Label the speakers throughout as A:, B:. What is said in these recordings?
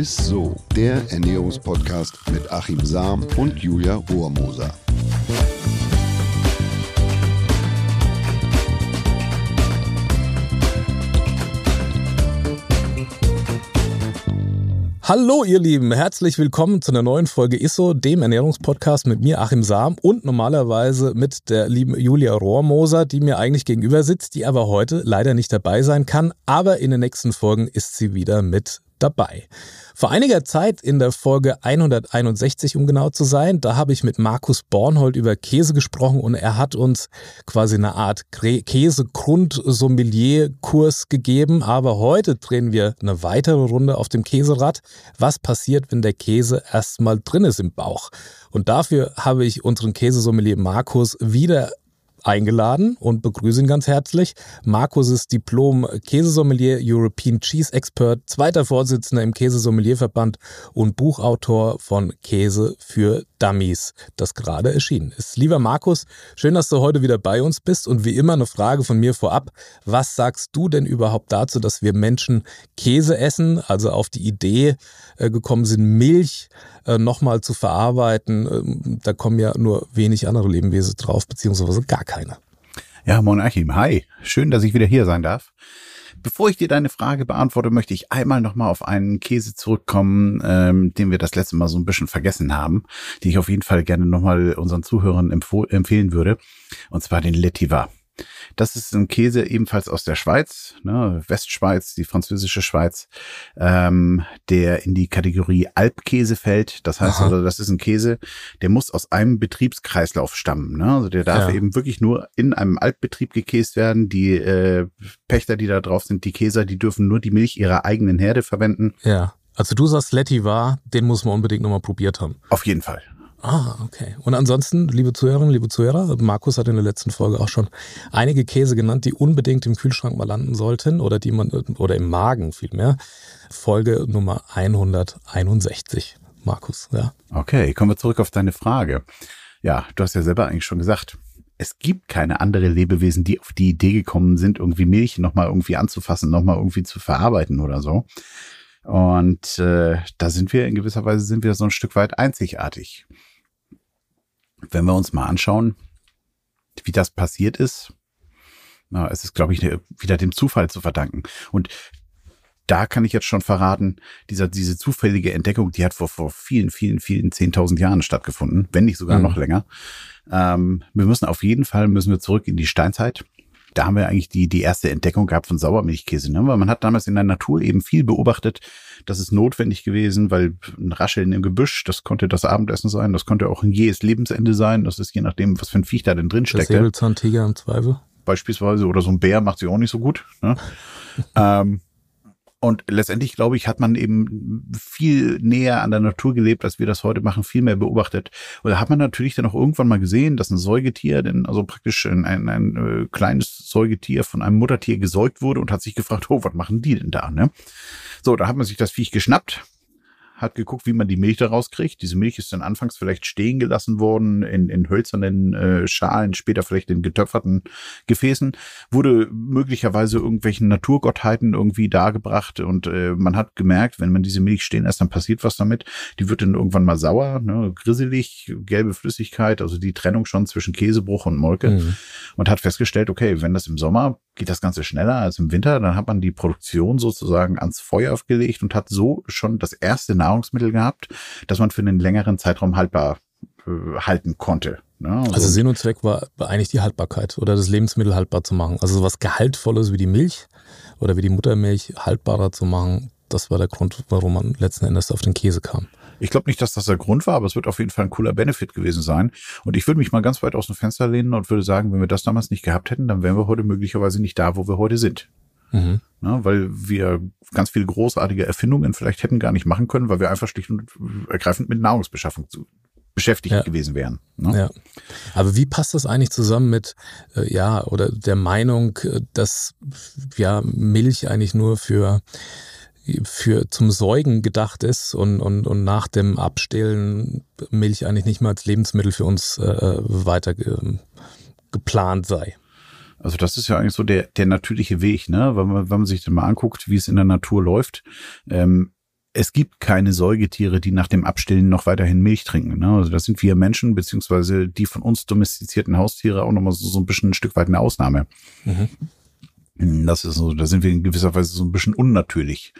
A: ist so, der Ernährungspodcast mit Achim Sam und Julia Rohrmoser.
B: Hallo ihr Lieben, herzlich willkommen zu einer neuen Folge ISSO, dem Ernährungspodcast mit mir Achim Sam und normalerweise mit der lieben Julia Rohrmoser, die mir eigentlich gegenüber sitzt, die aber heute leider nicht dabei sein kann, aber in den nächsten Folgen ist sie wieder mit dabei. Vor einiger Zeit in der Folge 161, um genau zu sein, da habe ich mit Markus Bornhold über Käse gesprochen und er hat uns quasi eine Art Käse-Grund-Sommelier-Kurs gegeben. Aber heute drehen wir eine weitere Runde auf dem Käserad. Was passiert, wenn der Käse erstmal drin ist im Bauch? Und dafür habe ich unseren Käsesommelier Markus wieder eingeladen und begrüße ihn ganz herzlich. Markus ist Diplom-Käsesommelier, European Cheese Expert, zweiter Vorsitzender im Käsesommelierverband und Buchautor von Käse für Dummies, das gerade erschienen ist. Lieber Markus, schön, dass du heute wieder bei uns bist und wie immer eine Frage von mir vorab. Was sagst du denn überhaupt dazu, dass wir Menschen Käse essen, also auf die Idee äh, gekommen sind, Milch äh, nochmal zu verarbeiten? Ähm, da kommen ja nur wenig andere Lebewesen drauf, beziehungsweise gar keine.
C: Ja, Mon Achim, hi. Schön, dass ich wieder hier sein darf. Bevor ich dir deine Frage beantworte, möchte ich einmal nochmal auf einen Käse zurückkommen, ähm, den wir das letzte Mal so ein bisschen vergessen haben, den ich auf jeden Fall gerne nochmal unseren Zuhörern empfehlen würde, und zwar den Letivar. Das ist ein Käse ebenfalls aus der Schweiz, ne, Westschweiz, die französische Schweiz, ähm, der in die Kategorie Alpkäse fällt. Das heißt also, das ist ein Käse, der muss aus einem Betriebskreislauf stammen. Ne? Also der darf ja. eben wirklich nur in einem Altbetrieb gekäst werden. Die äh, Pächter, die da drauf sind, die Käser, die dürfen nur die Milch ihrer eigenen Herde verwenden.
B: Ja. Also du sagst Letty war, den muss man unbedingt nochmal probiert haben.
C: Auf jeden Fall.
B: Ah, okay. Und ansonsten, liebe Zuhörerinnen, liebe Zuhörer, Markus hat in der letzten Folge auch schon einige Käse genannt, die unbedingt im Kühlschrank mal landen sollten oder die man oder im Magen vielmehr. Folge Nummer 161. Markus, ja.
C: Okay, kommen wir zurück auf deine Frage. Ja, du hast ja selber eigentlich schon gesagt, es gibt keine andere Lebewesen, die auf die Idee gekommen sind, irgendwie Milch nochmal irgendwie anzufassen, nochmal irgendwie zu verarbeiten oder so. Und äh, da sind wir in gewisser Weise sind wir so ein Stück weit einzigartig wenn wir uns mal anschauen, wie das passiert ist, na, es ist, glaube ich, wieder dem Zufall zu verdanken. Und da kann ich jetzt schon verraten, dieser, diese zufällige Entdeckung, die hat vor, vor vielen, vielen, vielen zehntausend Jahren stattgefunden, wenn nicht sogar mhm. noch länger. Ähm, wir müssen auf jeden Fall, müssen wir zurück in die Steinzeit da haben wir eigentlich die, die erste Entdeckung gehabt von Sauermilchkäse. Ne? Weil man hat damals in der Natur eben viel beobachtet. Das ist notwendig gewesen, weil ein Rascheln im Gebüsch, das konnte das Abendessen sein, das konnte auch ein jähes Lebensende sein. Das ist je nachdem, was für ein Viech da denn drin steckt.
B: Säbelzahntiger im Zweifel.
C: Beispielsweise. Oder so ein Bär macht sich auch nicht so gut. Ne? ähm, und letztendlich, glaube ich, hat man eben viel näher an der Natur gelebt, als wir das heute machen, viel mehr beobachtet. Und da hat man natürlich dann auch irgendwann mal gesehen, dass ein Säugetier, denn also praktisch ein, ein, ein äh, kleines Säugetier von einem Muttertier gesäugt wurde und hat sich gefragt, oh, was machen die denn da? Ne? So, da hat man sich das Viech geschnappt, hat geguckt, wie man die Milch da rauskriegt. Diese Milch ist dann anfangs vielleicht stehen gelassen worden in, in hölzernen äh, Schalen, später vielleicht in getöpferten Gefäßen, wurde möglicherweise irgendwelchen Naturgottheiten irgendwie dargebracht und äh, man hat gemerkt, wenn man diese Milch stehen lässt, dann passiert was damit. Die wird dann irgendwann mal sauer, ne, grisselig, gelbe Flüssigkeit, also die Trennung schon zwischen Käsebruch und Molke mhm. und hat festgestellt, okay, wenn das im Sommer geht das Ganze schneller als im Winter, dann hat man die Produktion sozusagen ans Feuer gelegt und hat so schon das erste Nahrungsmittel gehabt, das man für einen längeren Zeitraum haltbar äh, halten konnte.
B: Ne? Also, also, Sinn und Zweck war eigentlich die Haltbarkeit oder das Lebensmittel haltbar zu machen. Also sowas Gehaltvolles wie die Milch oder wie die Muttermilch haltbarer zu machen, das war der Grund, warum man letzten Endes auf den Käse kam.
C: Ich glaube nicht, dass das der Grund war, aber es wird auf jeden Fall ein cooler Benefit gewesen sein. Und ich würde mich mal ganz weit aus dem Fenster lehnen und würde sagen, wenn wir das damals nicht gehabt hätten, dann wären wir heute möglicherweise nicht da, wo wir heute sind. Mhm. Na, weil wir ganz viele großartige Erfindungen vielleicht hätten gar nicht machen können, weil wir einfach schlicht und ergreifend mit Nahrungsbeschaffung zu, beschäftigt ja. gewesen wären.
B: Ne? Ja. Aber wie passt das eigentlich zusammen mit, äh, ja, oder der Meinung, äh, dass ja Milch eigentlich nur für für zum Säugen gedacht ist und, und, und nach dem Abstillen Milch eigentlich nicht mehr als Lebensmittel für uns äh, weiter ge, geplant sei.
C: Also das ist ja eigentlich so der, der natürliche Weg, ne? Wenn man, wenn man sich dann mal anguckt, wie es in der Natur läuft. Ähm, es gibt keine Säugetiere, die nach dem Abstillen noch weiterhin Milch trinken. Ne? Also das sind wir Menschen, beziehungsweise die von uns domestizierten Haustiere auch nochmal so, so ein bisschen ein Stück weit eine Ausnahme. Mhm. Das ist so, da sind wir in gewisser Weise so ein bisschen unnatürlich.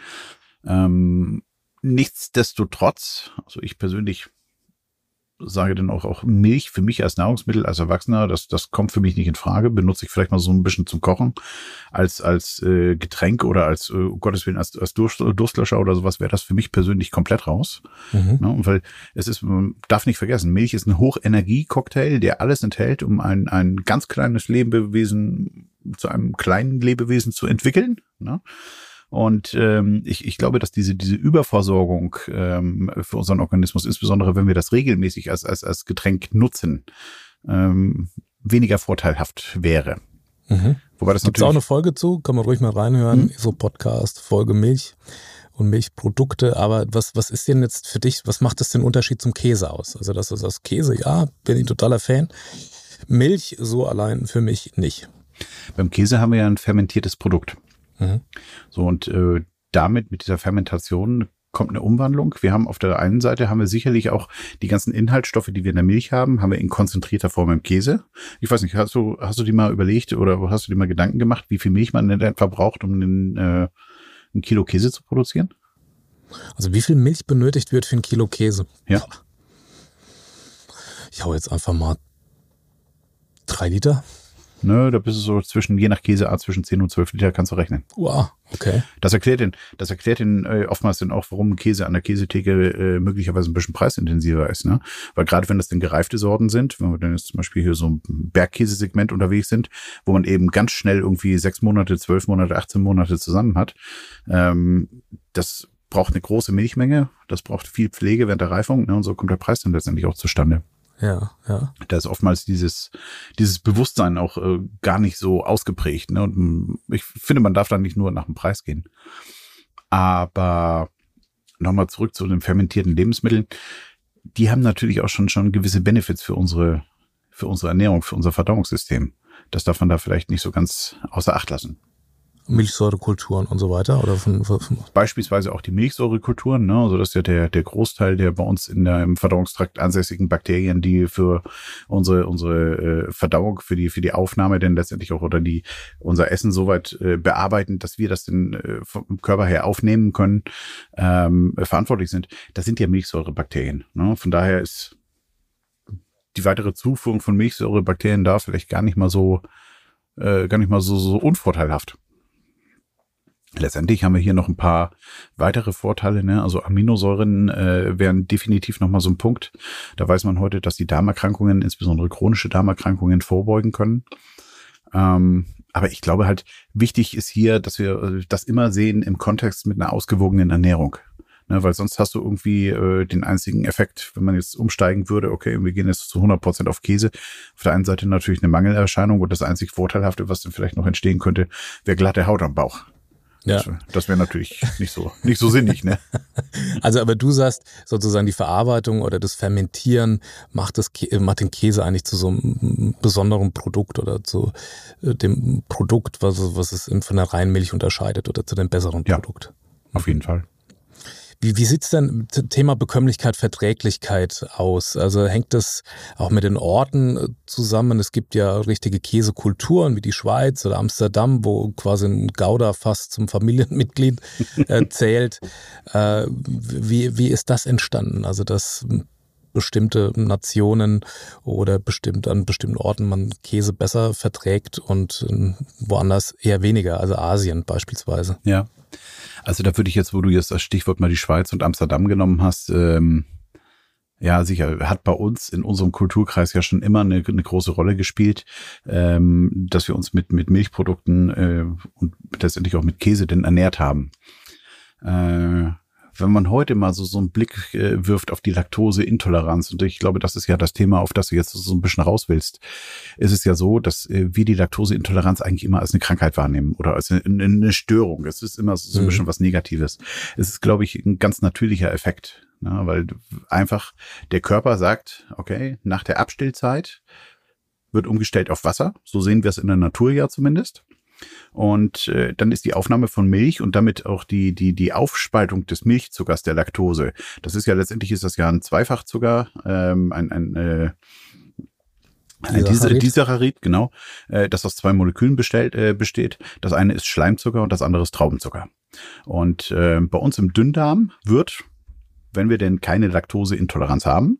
C: Ähm, nichtsdestotrotz, also ich persönlich sage dann auch, auch Milch für mich als Nahrungsmittel, als Erwachsener, das, das kommt für mich nicht in Frage. Benutze ich vielleicht mal so ein bisschen zum Kochen als, als äh, Getränk oder als, äh, um Gottes Willen, als, als Durst, Durstlöscher oder sowas, wäre das für mich persönlich komplett raus. Mhm. Ja, weil es ist, man darf nicht vergessen, Milch ist ein Hochenergie-Cocktail, der alles enthält, um ein, ein ganz kleines Lebewesen zu einem kleinen Lebewesen zu entwickeln. Ne? Und ähm, ich, ich glaube, dass diese, diese Überversorgung ähm, für unseren Organismus, insbesondere wenn wir das regelmäßig als, als, als Getränk nutzen, ähm, weniger vorteilhaft wäre.
B: Mhm. Wobei das Gibt auch eine Folge zu, kann man ruhig mal reinhören, mhm. so Podcast, Folge Milch und Milchprodukte. Aber was, was ist denn jetzt für dich, was macht das den Unterschied zum Käse aus? Also das ist das Käse, ja, bin ich totaler Fan. Milch so allein für mich nicht.
C: Beim Käse haben wir ja ein fermentiertes Produkt. Mhm. So und äh, damit mit dieser Fermentation kommt eine Umwandlung. Wir haben auf der einen Seite haben wir sicherlich auch die ganzen Inhaltsstoffe, die wir in der Milch haben, haben wir in konzentrierter Form im Käse. Ich weiß nicht, hast du hast du dir mal überlegt oder hast du dir mal Gedanken gemacht, wie viel Milch man denn etwa braucht, um einen, äh, ein Kilo Käse zu produzieren?
B: Also wie viel Milch benötigt wird für ein Kilo Käse?
C: Ja.
B: Ich hau jetzt einfach mal drei Liter.
C: Ne, da bist du so zwischen, je nach Käseart, zwischen 10 und 12 Liter kannst du rechnen.
B: Wow, okay.
C: Das erklärt den, das erklärt den äh, oftmals dann auch, warum Käse an der Käsetheke äh, möglicherweise ein bisschen preisintensiver ist, ne? Weil gerade wenn das denn gereifte Sorten sind, wenn wir dann jetzt zum Beispiel hier so ein Bergkäsesegment unterwegs sind, wo man eben ganz schnell irgendwie sechs Monate, zwölf Monate, 18 Monate zusammen hat, ähm, das braucht eine große Milchmenge, das braucht viel Pflege während der Reifung, ne? Und so kommt der Preis dann letztendlich auch zustande.
B: Ja, ja.
C: Da ist oftmals dieses, dieses Bewusstsein auch äh, gar nicht so ausgeprägt. Ne? Und mm, ich finde, man darf da nicht nur nach dem Preis gehen. Aber nochmal zurück zu den fermentierten Lebensmitteln. Die haben natürlich auch schon, schon gewisse Benefits für unsere, für unsere Ernährung, für unser Verdauungssystem. Das darf man da vielleicht nicht so ganz außer Acht lassen.
B: Milchsäurekulturen und so weiter? Oder von, von
C: Beispielsweise auch die Milchsäurekulturen, ne? Also das ist ja der, der Großteil der bei uns in der, im Verdauungstrakt ansässigen Bakterien, die für unsere, unsere äh, Verdauung, für die, für die Aufnahme denn letztendlich auch oder die unser Essen soweit äh, bearbeiten, dass wir das denn äh, vom Körper her aufnehmen können, ähm, verantwortlich sind. Das sind ja Milchsäurebakterien. Ne? Von daher ist die weitere Zuführung von Milchsäurebakterien da vielleicht gar nicht mal so, äh, gar nicht mal so, so unvorteilhaft. Letztendlich haben wir hier noch ein paar weitere Vorteile. Ne? Also Aminosäuren äh, wären definitiv nochmal so ein Punkt. Da weiß man heute, dass die Darmerkrankungen, insbesondere chronische Darmerkrankungen, vorbeugen können. Ähm, aber ich glaube halt, wichtig ist hier, dass wir äh, das immer sehen im Kontext mit einer ausgewogenen Ernährung. Ne, weil sonst hast du irgendwie äh, den einzigen Effekt, wenn man jetzt umsteigen würde, okay, wir gehen jetzt zu 100 Prozent auf Käse. Auf der einen Seite natürlich eine Mangelerscheinung und das einzig Vorteilhafte, was dann vielleicht noch entstehen könnte, wäre glatte Haut am Bauch. Ja. Das, wäre natürlich nicht so, nicht so sinnig, ne?
B: Also, aber du sagst sozusagen die Verarbeitung oder das Fermentieren macht das, macht den Käse eigentlich zu so einem besonderen Produkt oder zu äh, dem Produkt, was, was es von der reinen Milch unterscheidet oder zu dem besseren Produkt.
C: Ja, auf jeden Fall.
B: Wie, wie sieht's denn Thema Bekömmlichkeit, Verträglichkeit aus? Also hängt das auch mit den Orten äh, zusammen? Es gibt ja richtige Käsekulturen wie die Schweiz oder Amsterdam, wo quasi ein Gouda fast zum Familienmitglied äh, zählt. Äh, wie, wie ist das entstanden? Also dass bestimmte Nationen oder bestimmt an bestimmten Orten man Käse besser verträgt und äh, woanders eher weniger, also Asien beispielsweise.
C: Ja. Also da würde ich jetzt, wo du jetzt das Stichwort mal die Schweiz und Amsterdam genommen hast, ähm, ja, sicher, hat bei uns in unserem Kulturkreis ja schon immer eine, eine große Rolle gespielt, ähm, dass wir uns mit, mit Milchprodukten äh, und letztendlich auch mit Käse denn ernährt haben. Äh, wenn man heute mal so, so einen Blick äh, wirft auf die Laktoseintoleranz, und ich glaube, das ist ja das Thema, auf das du jetzt so ein bisschen raus willst, ist es ja so, dass äh, wir die Laktoseintoleranz eigentlich immer als eine Krankheit wahrnehmen oder als eine, eine Störung. Es ist immer so ein mhm. bisschen was Negatives. Es ist, glaube ich, ein ganz natürlicher Effekt, ne? weil einfach der Körper sagt, okay, nach der Abstillzeit wird umgestellt auf Wasser. So sehen wir es in der Natur ja zumindest. Und äh, dann ist die Aufnahme von Milch und damit auch die, die, die Aufspaltung des Milchzuckers, der Laktose. Das ist ja letztendlich ist das ja ein Zweifachzucker, ähm, ein, ein äh, Disaccharid, Disaccharid genau, äh, das aus zwei Molekülen bestellt, äh, besteht. Das eine ist Schleimzucker und das andere ist Traubenzucker. Und äh, bei uns im Dünndarm wird, wenn wir denn keine Laktoseintoleranz haben,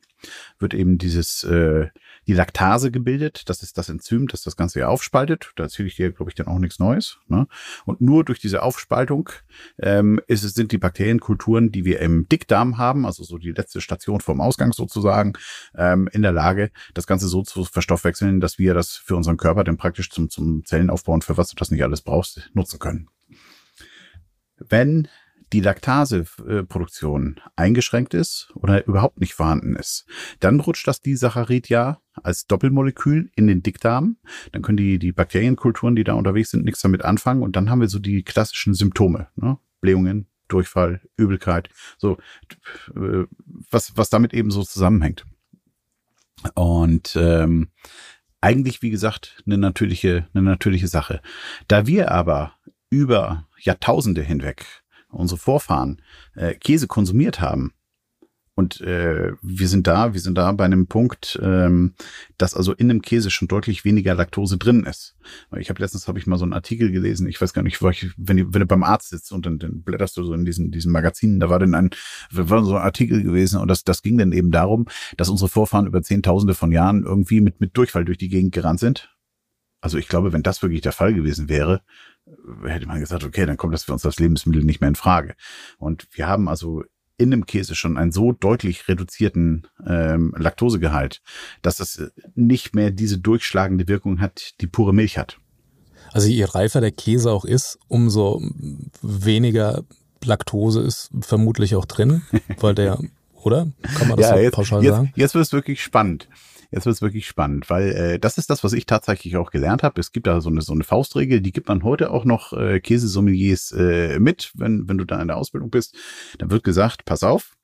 C: wird eben dieses äh, die Laktase gebildet. Das ist das Enzym, das das Ganze ja aufspaltet. Da erzähle ich dir, glaube ich, dann auch nichts Neues. Ne? Und nur durch diese Aufspaltung ähm, ist es, sind die Bakterienkulturen, die wir im Dickdarm haben, also so die letzte Station vom Ausgang sozusagen, ähm, in der Lage, das Ganze so zu verstoffwechseln, dass wir das für unseren Körper dann praktisch zum, zum Zellenaufbau und für was du das nicht alles brauchst, nutzen können. Wenn die Laktaseproduktion eingeschränkt ist oder überhaupt nicht vorhanden ist, dann rutscht das Disaccharid ja als Doppelmolekül in den Dickdarm. Dann können die, die Bakterienkulturen, die da unterwegs sind, nichts damit anfangen. Und dann haben wir so die klassischen Symptome, ne? Blähungen, Durchfall, Übelkeit, so äh, was, was damit eben so zusammenhängt. Und ähm, eigentlich, wie gesagt, eine natürliche, eine natürliche Sache. Da wir aber über Jahrtausende hinweg unsere Vorfahren äh, Käse konsumiert haben. Und äh, wir sind da, wir sind da bei einem Punkt, ähm, dass also in dem Käse schon deutlich weniger Laktose drin ist. Ich habe letztens habe ich mal so einen Artikel gelesen, ich weiß gar nicht, ich, wenn, du, wenn du beim Arzt sitzt und dann, dann blätterst du so in diesen, diesen Magazinen, da war dann ein, war so ein Artikel gewesen und das, das ging dann eben darum, dass unsere Vorfahren über Zehntausende von Jahren irgendwie mit, mit Durchfall durch die Gegend gerannt sind. Also ich glaube, wenn das wirklich der Fall gewesen wäre, hätte man gesagt, okay, dann kommt das für uns das Lebensmittel nicht mehr in Frage. Und wir haben also in dem Käse schon einen so deutlich reduzierten ähm, Laktosegehalt, dass es nicht mehr diese durchschlagende Wirkung hat, die pure Milch hat.
B: Also je reifer der Käse auch ist, umso weniger Laktose ist vermutlich auch drin, weil der, oder?
C: Kann man das ja, so jetzt, pauschal jetzt, sagen? Jetzt wird es wirklich spannend. Jetzt wird es wirklich spannend, weil äh, das ist das, was ich tatsächlich auch gelernt habe. Es gibt da so eine, so eine Faustregel, die gibt man heute auch noch äh, Käsesommeliers äh, mit, wenn, wenn du da in der Ausbildung bist. Dann wird gesagt, pass auf,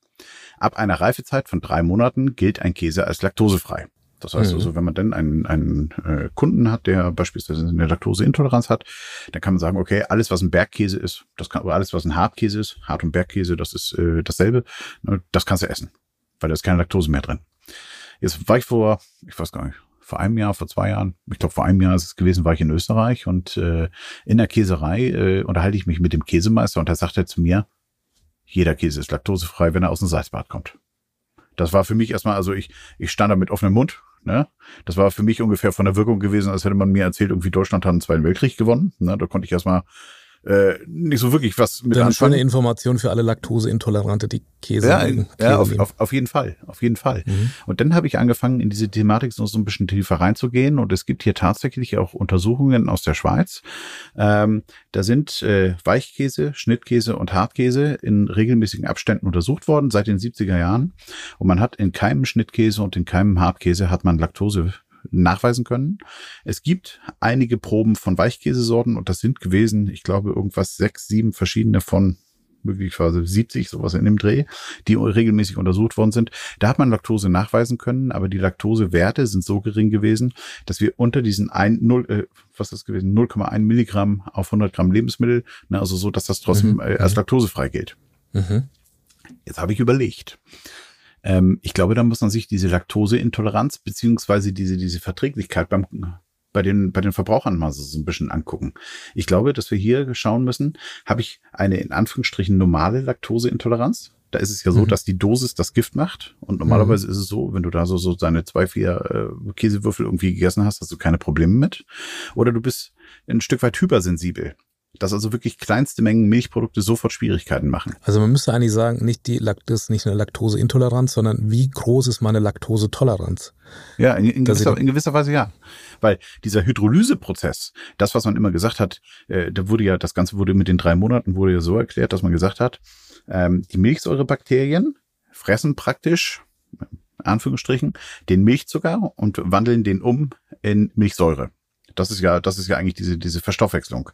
C: ab einer Reifezeit von drei Monaten gilt ein Käse als laktosefrei. Das heißt mhm. also, wenn man dann einen, einen äh, Kunden hat, der beispielsweise eine Laktoseintoleranz hat, dann kann man sagen, okay, alles, was ein Bergkäse ist, das kann, oder alles, was ein Hartkäse ist, Hart- und Bergkäse, das ist äh, dasselbe, ne, das kannst du essen, weil da ist keine Laktose mehr drin. Jetzt war ich vor, ich weiß gar nicht, vor einem Jahr, vor zwei Jahren, ich glaube vor einem Jahr ist es gewesen, war ich in Österreich und äh, in der Käserei äh, unterhalte ich mich mit dem Käsemeister und da sagt er zu mir, jeder Käse ist laktosefrei, wenn er aus dem Salzbad kommt. Das war für mich erstmal, also ich, ich stand da mit offenem Mund. Ne? Das war für mich ungefähr von der Wirkung gewesen, als hätte man mir erzählt, irgendwie Deutschland hat einen Zweiten Weltkrieg gewonnen. Ne? Da konnte ich erstmal äh, nicht so wirklich was
B: mit Dann anfangen. schöne Information für alle Laktoseintolerante, die Käse.
C: Ja, Käse ja auf, auf, auf, jeden Fall, auf jeden Fall. Mhm. Und dann habe ich angefangen, in diese Thematik so ein bisschen tiefer reinzugehen. Und es gibt hier tatsächlich auch Untersuchungen aus der Schweiz. Ähm, da sind äh, Weichkäse, Schnittkäse und Hartkäse in regelmäßigen Abständen untersucht worden seit den 70er Jahren. Und man hat in keinem Schnittkäse und in keinem Hartkäse hat man Laktose nachweisen können. Es gibt einige Proben von Weichkäsesorten und das sind gewesen, ich glaube, irgendwas sechs, sieben verschiedene von möglicherweise 70, sowas in dem Dreh, die regelmäßig untersucht worden sind. Da hat man Laktose nachweisen können, aber die Laktosewerte sind so gering gewesen, dass wir unter diesen ein, 0, äh, was ist das gewesen, 0,1 Milligramm auf 100 Gramm Lebensmittel, ne, also so, dass das trotzdem mhm. äh, als mhm. laktosefrei gilt. Mhm. Jetzt habe ich überlegt, ähm, ich glaube, da muss man sich diese Laktoseintoleranz beziehungsweise diese, diese Verträglichkeit beim, bei den, bei den Verbrauchern mal so, so ein bisschen angucken. Ich glaube, dass wir hier schauen müssen, habe ich eine in Anführungsstrichen normale Laktoseintoleranz? Da ist es ja so, mhm. dass die Dosis das Gift macht. Und normalerweise mhm. ist es so, wenn du da so, so deine zwei, vier äh, Käsewürfel irgendwie gegessen hast, hast du keine Probleme mit. Oder du bist ein Stück weit hypersensibel dass also wirklich kleinste Mengen Milchprodukte sofort Schwierigkeiten machen.
B: Also man müsste eigentlich sagen, nicht die Laktose, nicht eine Laktoseintoleranz, sondern wie groß ist meine Laktosetoleranz?
C: Ja, in, in, gewisser, in gewisser Weise ja. Weil dieser Hydrolyseprozess, das, was man immer gesagt hat, äh, da wurde ja, das Ganze wurde mit den drei Monaten wurde ja so erklärt, dass man gesagt hat, ähm, die Milchsäurebakterien fressen praktisch, Anführungsstrichen, den Milchzucker und wandeln den um in Milchsäure. Das ist ja, das ist ja eigentlich diese, diese Verstoffwechslung.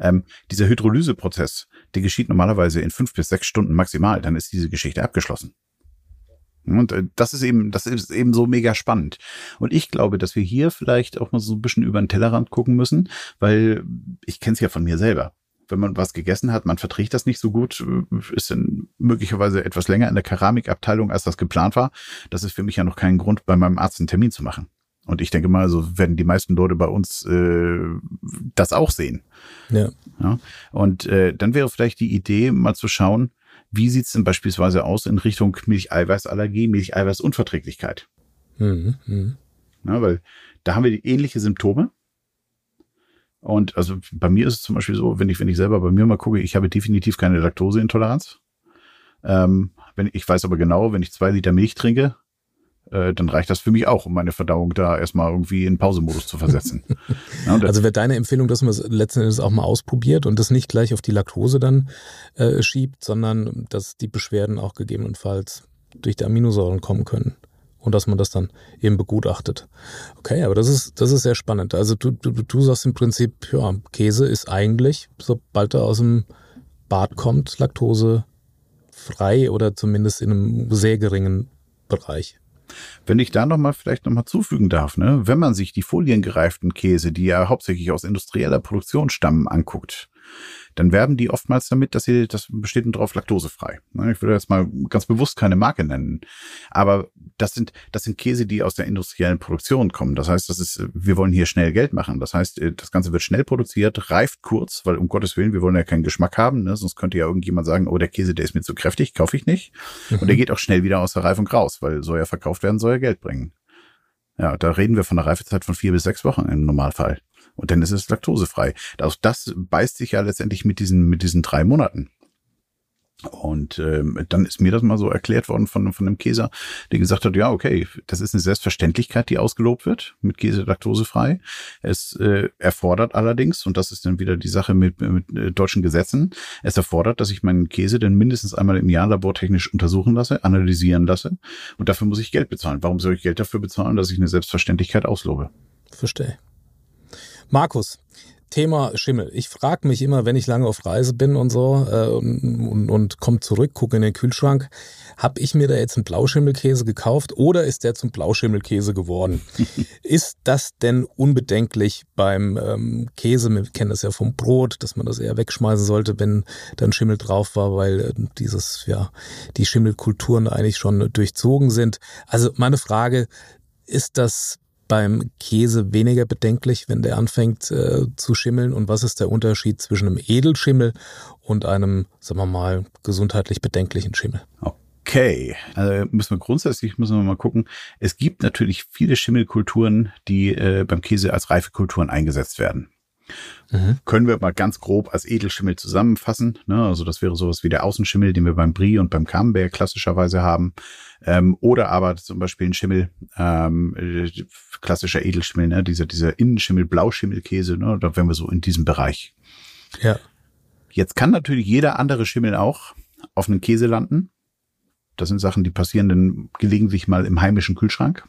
C: Ähm, dieser Hydrolyseprozess, der geschieht normalerweise in fünf bis sechs Stunden maximal. Dann ist diese Geschichte abgeschlossen. Und äh, das ist eben, das ist eben so mega spannend. Und ich glaube, dass wir hier vielleicht auch mal so ein bisschen über den Tellerrand gucken müssen, weil ich kenne es ja von mir selber. Wenn man was gegessen hat, man verträgt das nicht so gut, äh, ist dann möglicherweise etwas länger in der Keramikabteilung, als das geplant war. Das ist für mich ja noch kein Grund, bei meinem Arzt einen Termin zu machen. Und ich denke mal, so werden die meisten Leute bei uns äh, das auch sehen.
B: Ja.
C: ja? Und äh, dann wäre vielleicht die Idee, mal zu schauen, wie sieht es denn beispielsweise aus in Richtung Milcheiweißallergie, Milcheiweißunverträglichkeit? Mhm, mh. ja, weil da haben wir die ähnliche Symptome. Und also bei mir ist es zum Beispiel so, wenn ich, wenn ich selber bei mir mal gucke, ich habe definitiv keine Laktoseintoleranz. Ähm, wenn, ich weiß aber genau, wenn ich zwei Liter Milch trinke, äh, dann reicht das für mich auch, um meine Verdauung da erstmal irgendwie in Pausemodus zu versetzen.
B: ja, also wäre deine Empfehlung, dass man es letzten Endes auch mal ausprobiert und das nicht gleich auf die Laktose dann äh, schiebt, sondern dass die Beschwerden auch gegebenenfalls durch die Aminosäuren kommen können und dass man das dann eben begutachtet. Okay, aber das ist, das ist sehr spannend. Also du, du, du sagst im Prinzip, ja, Käse ist eigentlich, sobald er aus dem Bad kommt, Laktose frei oder zumindest in einem sehr geringen Bereich.
C: Wenn ich da nochmal vielleicht nochmal zufügen darf, ne, wenn man sich die foliengereiften Käse, die ja hauptsächlich aus industrieller Produktion stammen, anguckt, dann werben die oftmals damit, dass sie, das besteht drauf laktosefrei. Ne, ich würde jetzt mal ganz bewusst keine Marke nennen. Aber das sind, das sind Käse, die aus der industriellen Produktion kommen. Das heißt, das ist, wir wollen hier schnell Geld machen. Das heißt, das Ganze wird schnell produziert, reift kurz, weil um Gottes Willen, wir wollen ja keinen Geschmack haben. Ne? Sonst könnte ja irgendjemand sagen, oh, der Käse, der ist mir zu kräftig, kaufe ich nicht. Mhm. Und der geht auch schnell wieder aus der Reifung raus, weil soll ja verkauft werden, soll ja Geld bringen. Ja, da reden wir von einer Reifezeit von vier bis sechs Wochen im Normalfall. Und dann ist es laktosefrei. Auch das beißt sich ja letztendlich mit diesen, mit diesen drei Monaten. Und ähm, dann ist mir das mal so erklärt worden von, von einem Käser, der gesagt hat, ja, okay, das ist eine Selbstverständlichkeit, die ausgelobt wird, mit Käse laktosefrei. Es äh, erfordert allerdings, und das ist dann wieder die Sache mit, mit äh, deutschen Gesetzen, es erfordert, dass ich meinen Käse dann mindestens einmal im Jahr labortechnisch untersuchen lasse, analysieren lasse. Und dafür muss ich Geld bezahlen. Warum soll ich Geld dafür bezahlen, dass ich eine Selbstverständlichkeit auslobe?
B: Verstehe. Markus, Thema Schimmel. Ich frage mich immer, wenn ich lange auf Reise bin und so äh, und, und, und komme zurück, gucke in den Kühlschrank, habe ich mir da jetzt einen Blauschimmelkäse gekauft oder ist der zum Blauschimmelkäse geworden? ist das denn unbedenklich beim ähm, Käse? Wir kennen das ja vom Brot, dass man das eher wegschmeißen sollte, wenn dann Schimmel drauf war, weil äh, dieses, ja, die Schimmelkulturen eigentlich schon durchzogen sind. Also meine Frage, ist das beim Käse weniger bedenklich, wenn der anfängt äh, zu schimmeln? Und was ist der Unterschied zwischen einem Edelschimmel und einem, sagen wir mal, gesundheitlich bedenklichen Schimmel?
C: Okay, also müssen wir grundsätzlich müssen wir mal gucken. Es gibt natürlich viele Schimmelkulturen, die äh, beim Käse als Reifekulturen eingesetzt werden. Mhm. Können wir mal ganz grob als Edelschimmel zusammenfassen. Ne? Also das wäre sowas wie der Außenschimmel, den wir beim Brie und beim Camembert klassischerweise haben. Ähm, oder aber zum Beispiel ein Schimmel, ähm, klassischer Edelschimmel, ne? dieser, dieser Innenschimmel, Blauschimmelkäse, ne? da wären wir so in diesem Bereich.
B: Ja.
C: Jetzt kann natürlich jeder andere Schimmel auch auf einen Käse landen. Das sind Sachen, die passieren dann gelegentlich mal im heimischen Kühlschrank.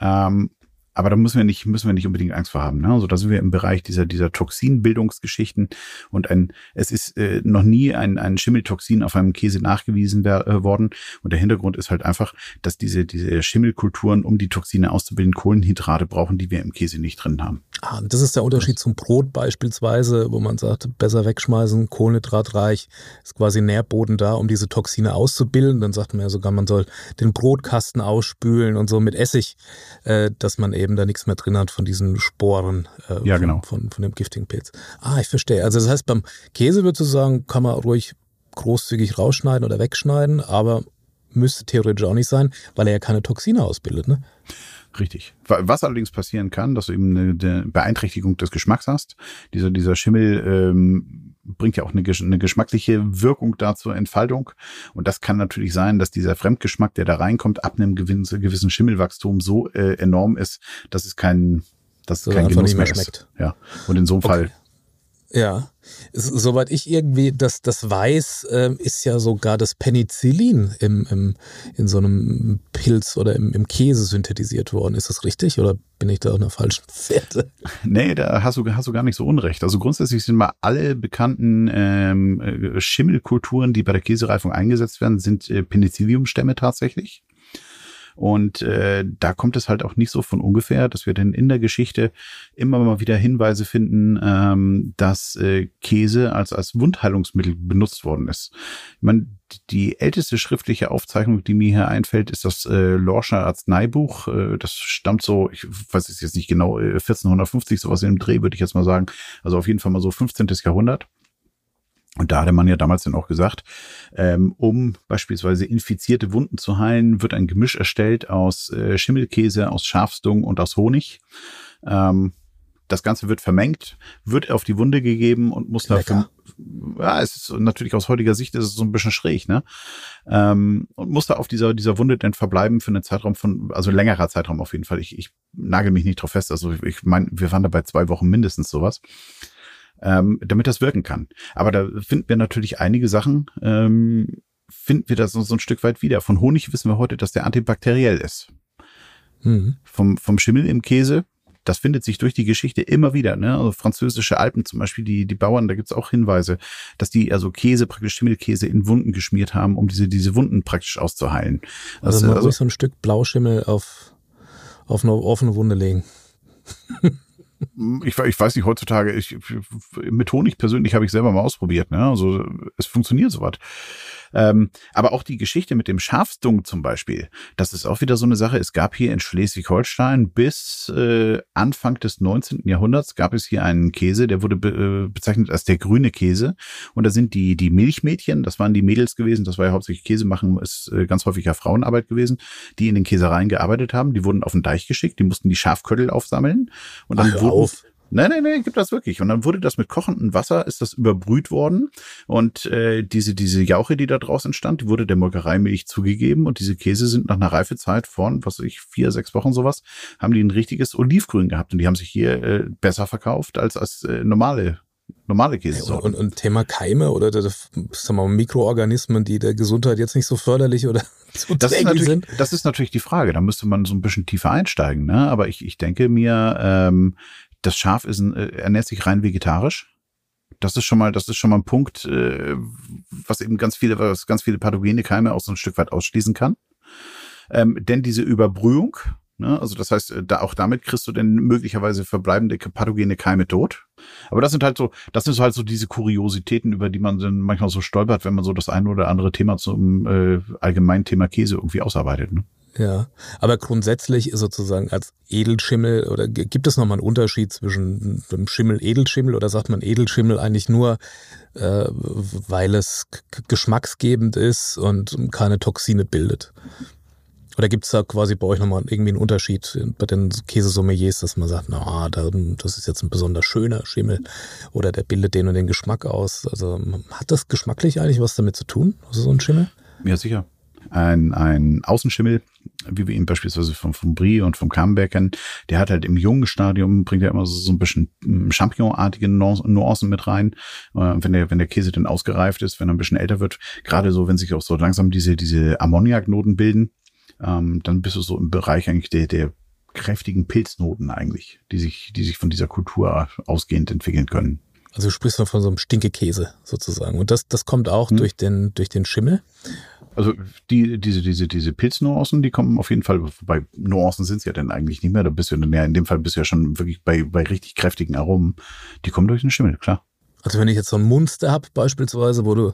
C: Ähm, aber da müssen wir nicht, müssen wir nicht unbedingt Angst vor haben. Ne? Also da sind wir im Bereich dieser, dieser Toxinbildungsgeschichten und ein, es ist äh, noch nie ein, ein Schimmeltoxin auf einem Käse nachgewiesen wer, äh, worden. Und der Hintergrund ist halt einfach, dass diese, diese Schimmelkulturen, um die Toxine auszubilden, Kohlenhydrate brauchen, die wir im Käse nicht drin haben.
B: Ah, das ist der Unterschied zum Brot beispielsweise, wo man sagt, besser wegschmeißen, kohlenhydratreich, ist quasi Nährboden da, um diese Toxine auszubilden. Dann sagt man ja sogar, man soll den Brotkasten ausspülen und so mit Essig, äh, dass man eben eben da nichts mehr drin hat von diesen Sporen
C: äh, ja,
B: von,
C: genau.
B: von, von, dem giftigen Pilz. Ah, ich verstehe. Also das heißt, beim Käse würdest du sagen, kann man ruhig großzügig rausschneiden oder wegschneiden, aber müsste theoretisch auch nicht sein, weil er ja keine Toxine ausbildet, ne?
C: Richtig. Was allerdings passieren kann, dass du eben eine, eine Beeinträchtigung des Geschmacks hast. Dieser, dieser Schimmel ähm, bringt ja auch eine, eine geschmackliche Wirkung da zur Entfaltung. Und das kann natürlich sein, dass dieser Fremdgeschmack, der da reinkommt, ab einem gewissen, gewissen Schimmelwachstum so äh, enorm ist, dass es kein, dass so kein Genuss mehr, mehr schmeckt. Ja. Und in so einem okay. Fall
B: ja, soweit ich irgendwie das, das weiß, äh, ist ja sogar das Penicillin im, im, in so einem Pilz oder im, im Käse synthetisiert worden. Ist das richtig oder bin ich da auf einer falschen Fährte?
C: Nee, da hast du, hast du gar nicht so unrecht. Also grundsätzlich sind mal alle bekannten ähm, Schimmelkulturen, die bei der Käsereifung eingesetzt werden, sind äh, Penicilliumstämme tatsächlich. Und äh, da kommt es halt auch nicht so von ungefähr, dass wir denn in der Geschichte immer mal wieder Hinweise finden, ähm, dass äh, Käse als, als Wundheilungsmittel benutzt worden ist. Ich meine, die älteste schriftliche Aufzeichnung, die mir hier einfällt, ist das äh, Lorscher Arzneibuch. Äh, das stammt so, ich weiß es jetzt nicht genau, äh, 1450, sowas in dem Dreh, würde ich jetzt mal sagen. Also auf jeden Fall mal so 15. Jahrhundert. Und da hatte man ja damals dann auch gesagt, ähm, um beispielsweise infizierte Wunden zu heilen, wird ein Gemisch erstellt aus äh, Schimmelkäse, aus Schafsdung und aus Honig. Ähm, das Ganze wird vermengt, wird auf die Wunde gegeben und muss dafür. Ja, es ist natürlich aus heutiger Sicht ist es so ein bisschen schräg, ne? Ähm, und muss da auf dieser, dieser Wunde dann verbleiben für einen Zeitraum von, also längerer Zeitraum auf jeden Fall. Ich, ich nagel mich nicht drauf fest. Also ich meine, wir waren da bei zwei Wochen mindestens sowas ähm, damit das wirken kann. Aber da finden wir natürlich einige Sachen, ähm, finden wir das so, so ein Stück weit wieder. Von Honig wissen wir heute, dass der antibakteriell ist. Mhm. Vom, vom Schimmel im Käse, das findet sich durch die Geschichte immer wieder. Ne? Also französische Alpen zum Beispiel, die, die Bauern, da gibt's auch Hinweise, dass die also Käse, praktisch Schimmelkäse in Wunden geschmiert haben, um diese, diese Wunden praktisch auszuheilen.
B: Also, also mal also, so ein Stück Blauschimmel auf, auf eine offene Wunde legen.
C: ich, ich weiß nicht, heutzutage, ich, mit Honig persönlich habe ich selber mal ausprobiert, ne? Also es funktioniert sowas. Ähm, aber auch die Geschichte mit dem Schafsdung zum Beispiel, das ist auch wieder so eine Sache. Es gab hier in Schleswig-Holstein bis äh, Anfang des 19. Jahrhunderts gab es hier einen Käse, der wurde be äh, bezeichnet als der grüne Käse. Und da sind die, die Milchmädchen, das waren die Mädels gewesen, das war ja hauptsächlich Käse machen, ist äh, ganz häufig ja Frauenarbeit gewesen, die in den Käsereien gearbeitet haben. Die wurden auf den Deich geschickt, die mussten die Schafköttel aufsammeln. Und dann Ach, wurden, auf. Nein, nein, nein, gibt das wirklich. Und dann wurde das mit kochendem Wasser, ist das überbrüht worden. Und äh, diese, diese Jauche, die da draußen entstand, die wurde der Molkereimilch zugegeben. Und diese Käse sind nach einer Reifezeit von, was weiß ich, vier, sechs Wochen sowas, haben die ein richtiges Olivgrün gehabt. Und die haben sich hier äh, besser verkauft als, als äh, normale normale Käse.
B: Ja, und, und, Thema Keime oder sagen wir mal, Mikroorganismen, die der Gesundheit jetzt nicht so förderlich oder
C: so das ist natürlich, sind. Das ist natürlich die Frage. Da müsste man so ein bisschen tiefer einsteigen. Ne? Aber ich, ich denke mir, ähm, das Schaf ist ein, äh, ernährt sich rein vegetarisch. Das ist schon mal, das ist schon mal ein Punkt, äh, was eben ganz viele, was ganz viele pathogene Keime auch so ein Stück weit ausschließen kann. Ähm, denn diese Überbrühung, ne, also das heißt, da auch damit kriegst du denn möglicherweise verbleibende pathogene Keime tot. Aber das sind halt so, das sind halt so diese Kuriositäten, über die man dann manchmal so stolpert, wenn man so das eine oder andere Thema zum äh, allgemeinen Thema Käse irgendwie ausarbeitet. Ne?
B: Ja, aber grundsätzlich sozusagen als Edelschimmel oder gibt es nochmal einen Unterschied zwischen dem Schimmel Edelschimmel oder sagt man Edelschimmel eigentlich nur, äh, weil es geschmacksgebend ist und keine Toxine bildet? Oder gibt es da quasi bei euch nochmal irgendwie einen Unterschied bei den Käsesommeliers, dass man sagt, na, das ist jetzt ein besonders schöner Schimmel oder der bildet den und den Geschmack aus? Also hat das geschmacklich eigentlich was damit zu tun, so ein Schimmel?
C: Ja, sicher ein, ein Außenschimmel, wie wir ihn beispielsweise vom, vom Brie und vom Camembert kennen, der hat halt im jungen Stadium, bringt er immer so, so ein bisschen hm, Champignon-artige Nuancen mit rein. Äh, wenn der, wenn der Käse dann ausgereift ist, wenn er ein bisschen älter wird, gerade so, wenn sich auch so langsam diese, diese Ammoniaknoten bilden, ähm, dann bist du so im Bereich eigentlich der, der kräftigen Pilznoten eigentlich, die sich, die sich von dieser Kultur ausgehend entwickeln können.
B: Also du sprichst von so einem Stinkekäse sozusagen. Und das, das kommt auch hm. durch den, durch den Schimmel.
C: Also die, diese, diese, diese Pilznuancen, die kommen auf jeden Fall, bei Nuancen sind es ja dann eigentlich nicht mehr. Da bist du dann ja, in dem Fall bist du ja schon wirklich bei, bei richtig kräftigen Aromen. Die kommen durch den Schimmel, klar.
B: Also wenn ich jetzt so ein Munster habe beispielsweise, wo du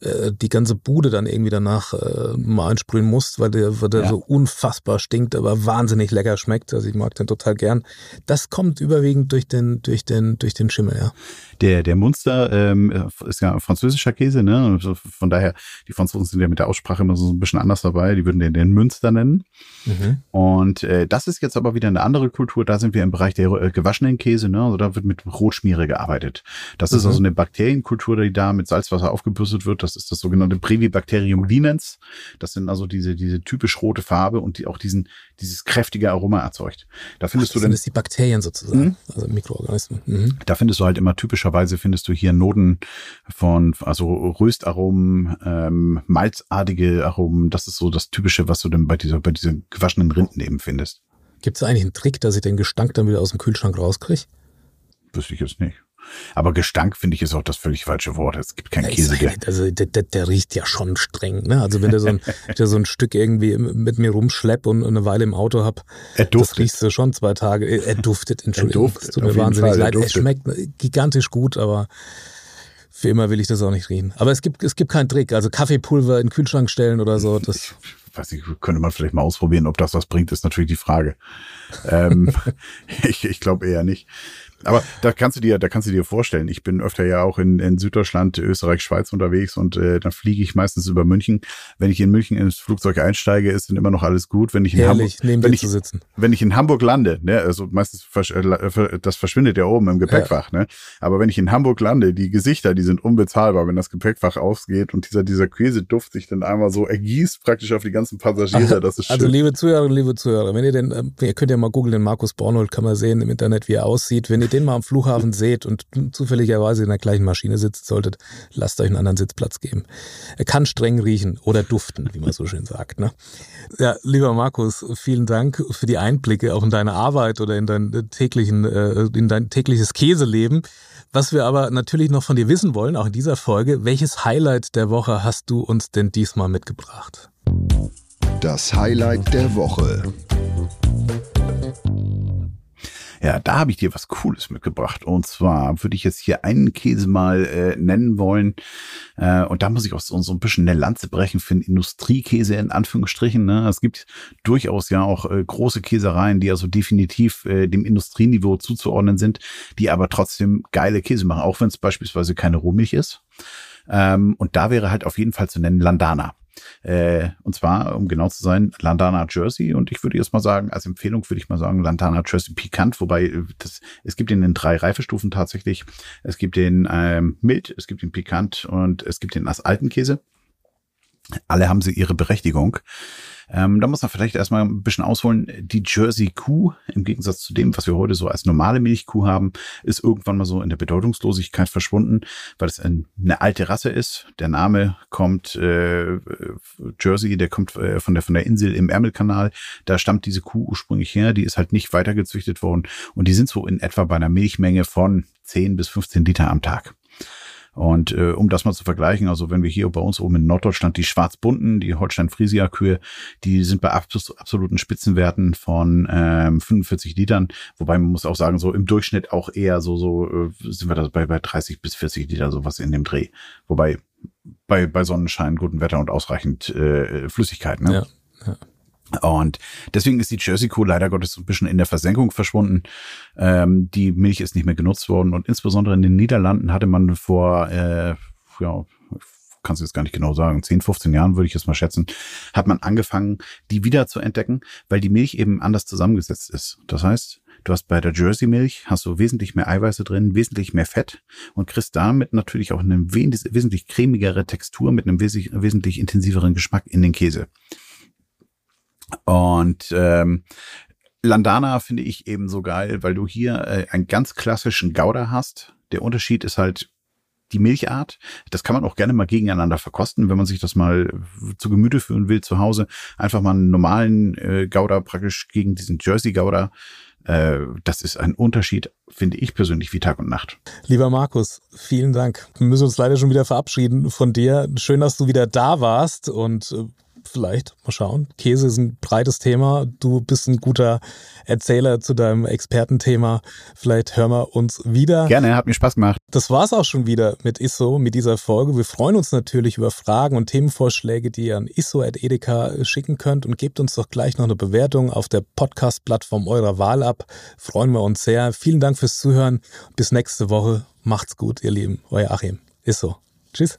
B: äh, die ganze Bude dann irgendwie danach äh, mal einsprühen musst, weil der, weil der ja. so unfassbar stinkt, aber wahnsinnig lecker schmeckt. Also ich mag den total gern. Das kommt überwiegend durch den, durch den, durch den Schimmel, ja.
C: Der, der Munster ähm, ist ja französischer Käse, ne? Also von daher, die Franzosen sind ja mit der Aussprache immer so ein bisschen anders dabei. Die würden den, den Münster nennen. Mhm. Und äh, das ist jetzt aber wieder eine andere Kultur. Da sind wir im Bereich der äh, gewaschenen Käse, ne? Also da wird mit Rotschmiere gearbeitet. Das mhm. Ist also eine Bakterienkultur, die da mit Salzwasser aufgebürstet wird. Das ist das sogenannte Brevibacterium linens. Das sind also diese, diese typisch rote Farbe und die auch diesen, dieses kräftige Aroma erzeugt. Da findest Ach,
B: du
C: dann.
B: Das sind die Bakterien sozusagen, mhm. also Mikroorganismen.
C: Mhm. Da findest du halt immer typischer typischerweise findest du hier Noten von, also Röstaromen, ähm, malzartige Aromen. Das ist so das Typische, was du dann bei dieser, bei diesen gewaschenen Rinden eben findest.
B: Gibt es eigentlich einen Trick, dass ich den Gestank dann wieder aus dem Kühlschrank rauskriege?
C: Wüsste ich jetzt nicht. Aber Gestank finde ich ist auch das völlig falsche Wort. Es gibt keinen
B: Ja,
C: Käse,
B: ist
C: der.
B: halt- Also der, der, der riecht ja schon streng. Ne? Also wenn du so ein, der so ein Stück irgendwie mit mir rumschlepp und eine Weile im Auto hab,
C: Er
B: das riechst du schon zwei Tage. Er duftet, Entschuldigung.
C: duftet,
B: es tut mir wahnsinnig
C: Fall, er
B: leid. Er
C: duftet.
B: schmeckt gigantisch gut, aber für immer will ich das auch nicht riechen. Aber es gibt, es gibt keinen Trick. Also Kaffeepulver in den Kühlschrank stellen oder so, das
C: weiß nicht, könnte man vielleicht mal ausprobieren, ob das was bringt, ist natürlich die Frage. ähm, ich ich glaube eher nicht. Aber da kannst du dir, da kannst du dir vorstellen, ich bin öfter ja auch in, in Süddeutschland, Österreich, Schweiz unterwegs und äh, dann fliege ich meistens über München. Wenn ich in München ins Flugzeug einsteige, ist dann immer noch alles gut. Wenn ich in
B: herrlich,
C: Hamburg,
B: neben
C: wenn ich,
B: zu sitzen.
C: wenn ich in Hamburg lande, ne, also meistens versch äh, das verschwindet ja oben im Gepäckfach, ne? Aber wenn ich in Hamburg lande, die Gesichter, die sind unbezahlbar, wenn das Gepäckfach aufgeht und dieser dieser Käseduft sich dann einmal so ergießt praktisch auf die ganzen Passagiere, das ist schön.
B: Also liebe Zuhörerinnen, liebe Zuhörer, wenn ihr den, ähm, ihr könnt ja mal googeln, den Markus Bornold kann man sehen im Internet, wie er aussieht. Wenn ihr den mal am Flughafen seht und zufälligerweise in der gleichen Maschine sitzen solltet, lasst euch einen anderen Sitzplatz geben. Er kann streng riechen oder duften, wie man so schön sagt. Ne? Ja, lieber Markus, vielen Dank für die Einblicke auch in deine Arbeit oder in dein täglichen, äh, in dein tägliches Käseleben. Was wir aber natürlich noch von dir wissen wollen, auch in dieser Folge, welches Highlight der Woche hast du uns denn diesmal mitgebracht?
A: Das Highlight der Woche.
C: Ja, da habe ich dir was Cooles mitgebracht. Und zwar würde ich jetzt hier einen Käse mal äh, nennen wollen. Äh, und da muss ich auch so, so ein bisschen eine Lanze brechen für den Industriekäse in Anführungsstrichen. Ne? Es gibt durchaus ja auch äh, große Käsereien, die also definitiv äh, dem Industrieniveau zuzuordnen sind, die aber trotzdem geile Käse machen, auch wenn es beispielsweise keine Rohmilch ist. Ähm, und da wäre halt auf jeden Fall zu nennen Landana. Äh, und zwar, um genau zu sein, Landana Jersey. Und ich würde jetzt mal sagen, als Empfehlung würde ich mal sagen, Landana Jersey Pikant, wobei äh, das, es gibt den in drei Reifestufen tatsächlich. Es gibt den ähm, mild, es gibt den Pikant und es gibt den als alten Käse. Alle haben sie ihre Berechtigung. Ähm, da muss man vielleicht erstmal ein bisschen ausholen. Die Jersey Kuh, im Gegensatz zu dem, was wir heute so als normale Milchkuh haben, ist irgendwann mal so in der Bedeutungslosigkeit verschwunden, weil es ein, eine alte Rasse ist. Der Name kommt äh, Jersey, der kommt äh, von der von der Insel im Ärmelkanal. Da stammt diese Kuh ursprünglich her. Die ist halt nicht weitergezüchtet worden und die sind so in etwa bei einer Milchmenge von 10 bis 15 Liter am Tag. Und äh, um das mal zu vergleichen, also wenn wir hier bei uns oben in Norddeutschland die schwarzbunten, die Holstein-Friesia-Kühe, die sind bei abs absoluten Spitzenwerten von ähm, 45 Litern, wobei man muss auch sagen, so im Durchschnitt auch eher so, so äh, sind wir da bei, bei 30 bis 40 Liter, sowas in dem Dreh. Wobei bei, bei Sonnenschein, gutem Wetter und ausreichend äh, Flüssigkeit, ne?
B: Ja, ja.
C: Und deswegen ist die Jersey Kuh leider Gottes so ein bisschen in der Versenkung verschwunden. Ähm, die Milch ist nicht mehr genutzt worden und insbesondere in den Niederlanden hatte man vor, äh, ja, kann es jetzt gar nicht genau sagen, 10, 15 Jahren würde ich jetzt mal schätzen, hat man angefangen, die wieder zu entdecken, weil die Milch eben anders zusammengesetzt ist. Das heißt, du hast bei der Jersey Milch hast du wesentlich mehr Eiweiße drin, wesentlich mehr Fett und kriegst damit natürlich auch eine wes- wesentlich cremigere Textur mit einem wesentlich intensiveren Geschmack in den Käse. Und ähm, Landana finde ich eben so geil, weil du hier äh, einen ganz klassischen Gouda hast. Der Unterschied ist halt die Milchart. Das kann man auch gerne mal gegeneinander verkosten, wenn man sich das mal zu Gemüte führen will zu Hause. Einfach mal einen normalen äh, Gouda praktisch gegen diesen Jersey Gouda. Äh, das ist ein Unterschied, finde ich persönlich wie Tag und Nacht.
B: Lieber Markus, vielen Dank. Wir müssen uns leider schon wieder verabschieden von dir. Schön, dass du wieder da warst und äh, vielleicht mal schauen. Käse ist ein breites Thema. Du bist ein guter Erzähler zu deinem Expertenthema. Vielleicht hören wir uns wieder.
C: Gerne, hat mir Spaß gemacht.
B: Das war's auch schon wieder mit ISSO, mit dieser Folge. Wir freuen uns natürlich über Fragen und Themenvorschläge, die ihr an isso.edeka schicken könnt und gebt uns doch gleich noch eine Bewertung auf der Podcast-Plattform eurer Wahl ab. Freuen wir uns sehr. Vielen Dank fürs Zuhören. Bis nächste Woche. Macht's gut, ihr Lieben. Euer Achim. ISSO. Tschüss.